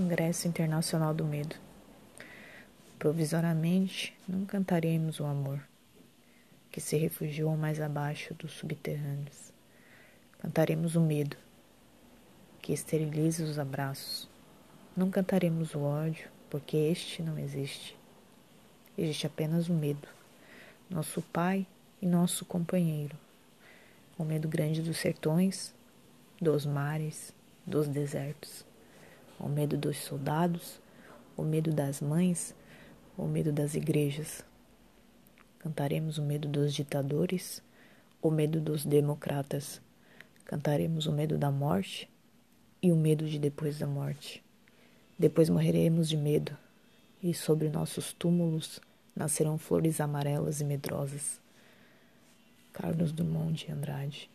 Congresso Internacional do Medo. Provisoriamente, não cantaremos o amor, que se refugiou mais abaixo dos subterrâneos. Cantaremos o medo, que esteriliza os abraços. Não cantaremos o ódio, porque este não existe. Existe apenas o medo, nosso pai e nosso companheiro. O medo grande dos sertões, dos mares, dos desertos. O medo dos soldados, o medo das mães, o medo das igrejas. Cantaremos o medo dos ditadores, o medo dos democratas. Cantaremos o medo da morte e o medo de depois da morte. Depois morreremos de medo, e sobre nossos túmulos nascerão flores amarelas e medrosas. Carlos Dumont de Andrade